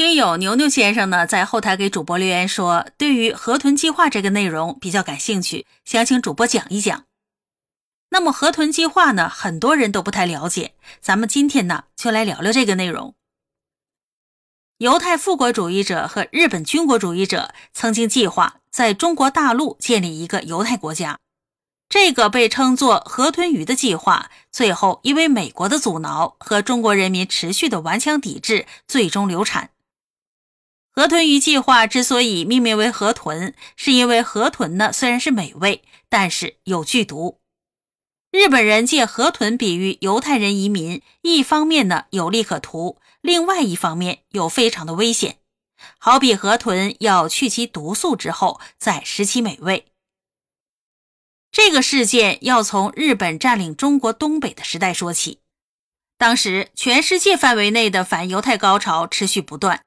听友牛牛先生呢，在后台给主播留言说，对于河豚计划这个内容比较感兴趣，想请主播讲一讲。那么河豚计划呢，很多人都不太了解，咱们今天呢就来聊聊这个内容。犹太复国主义者和日本军国主义者曾经计划在中国大陆建立一个犹太国家，这个被称作“河豚鱼”的计划，最后因为美国的阻挠和中国人民持续的顽强抵制，最终流产。河豚鱼计划之所以命名为河豚，是因为河豚呢虽然是美味，但是有剧毒。日本人借河豚比喻犹太人移民，一方面呢有利可图。另外一方面又非常的危险，好比河豚要去其毒素之后再食其美味。这个事件要从日本占领中国东北的时代说起。当时全世界范围内的反犹太高潮持续不断。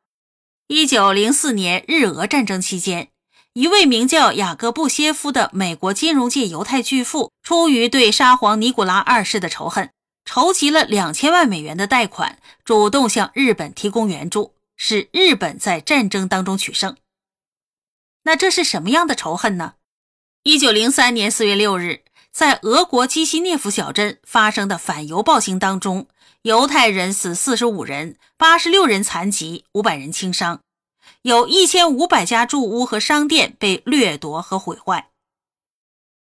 一九零四年日俄战争期间，一位名叫雅各布谢夫的美国金融界犹太巨富，出于对沙皇尼古拉二世的仇恨。筹集了两千万美元的贷款，主动向日本提供援助，使日本在战争当中取胜。那这是什么样的仇恨呢？一九零三年四月六日，在俄国基西涅夫小镇发生的反犹暴行当中，犹太人死四十五人，八十六人残疾，五百人轻伤，有一千五百家住屋和商店被掠夺和毁坏。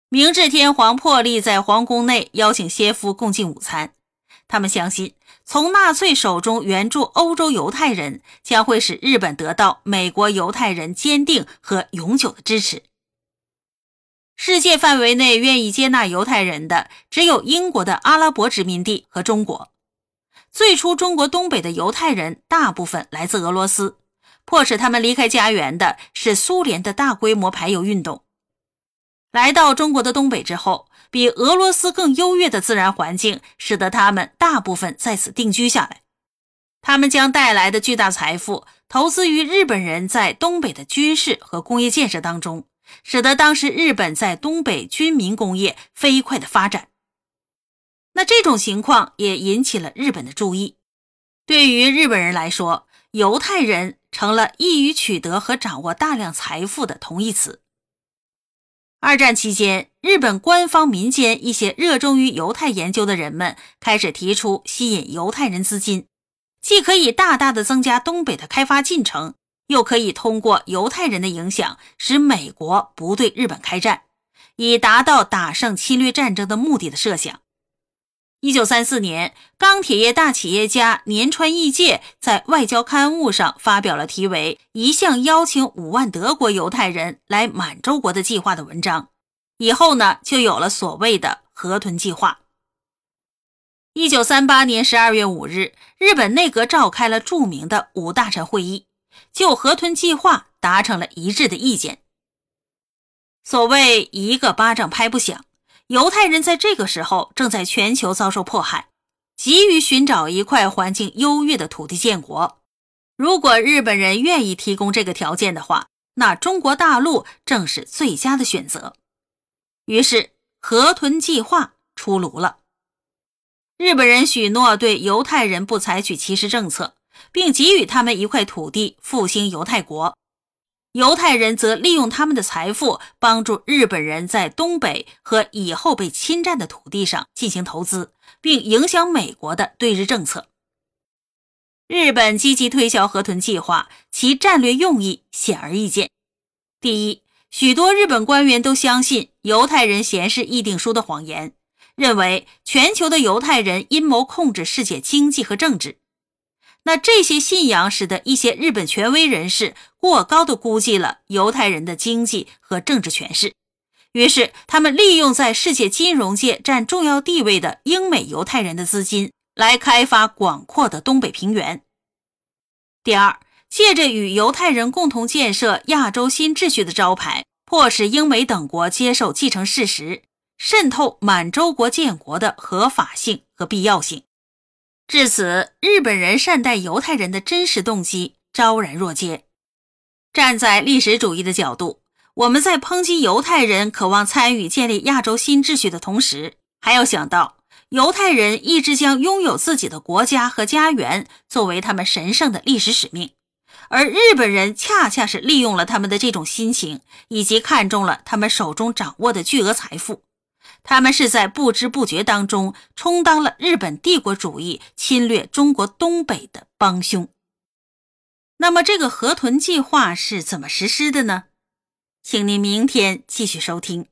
明治天皇破例在皇宫内邀请谢夫共进午餐。他们相信，从纳粹手中援助欧洲犹太人，将会使日本得到美国犹太人坚定和永久的支持。世界范围内愿意接纳犹太人的，只有英国的阿拉伯殖民地和中国。最初，中国东北的犹太人大部分来自俄罗斯，迫使他们离开家园的是苏联的大规模排犹运动。来到中国的东北之后，比俄罗斯更优越的自然环境使得他们大部分在此定居下来。他们将带来的巨大财富投资于日本人在东北的军事和工业建设当中，使得当时日本在东北军民工业飞快的发展。那这种情况也引起了日本的注意。对于日本人来说，犹太人成了易于取得和掌握大量财富的同义词。二战期间，日本官方、民间一些热衷于犹太研究的人们开始提出吸引犹太人资金，既可以大大的增加东北的开发进程，又可以通过犹太人的影响使美国不对日本开战，以达到打胜侵略战争的目的的设想。一九三四年，钢铁业大企业家年川义介在外交刊物上发表了题为《一项邀请五万德国犹太人来满洲国的计划》的文章，以后呢，就有了所谓的“河豚计划”。一九三八年十二月五日，日本内阁召开了著名的五大臣会议，就河豚计划达成了一致的意见。所谓“一个巴掌拍不响”。犹太人在这个时候正在全球遭受迫害，急于寻找一块环境优越的土地建国。如果日本人愿意提供这个条件的话，那中国大陆正是最佳的选择。于是，河豚计划出炉了。日本人许诺对犹太人不采取歧视政策，并给予他们一块土地，复兴犹太国。犹太人则利用他们的财富，帮助日本人在东北和以后被侵占的土地上进行投资，并影响美国的对日政策。日本积极推销河豚计划，其战略用意显而易见。第一，许多日本官员都相信犹太人闲事议定书的谎言，认为全球的犹太人阴谋控制世界经济和政治。那这些信仰使得一些日本权威人士过高的估计了犹太人的经济和政治权势，于是他们利用在世界金融界占重要地位的英美犹太人的资金来开发广阔的东北平原。第二，借着与犹太人共同建设亚洲新秩序的招牌，迫使英美等国接受既成事实，渗透满洲国建国的合法性和必要性。至此，日本人善待犹太人的真实动机昭然若揭。站在历史主义的角度，我们在抨击犹太人渴望参与建立亚洲新秩序的同时，还要想到犹太人一直将拥有自己的国家和家园作为他们神圣的历史使命，而日本人恰恰是利用了他们的这种心情，以及看中了他们手中掌握的巨额财富。他们是在不知不觉当中充当了日本帝国主义侵略中国东北的帮凶。那么，这个河豚计划是怎么实施的呢？请您明天继续收听。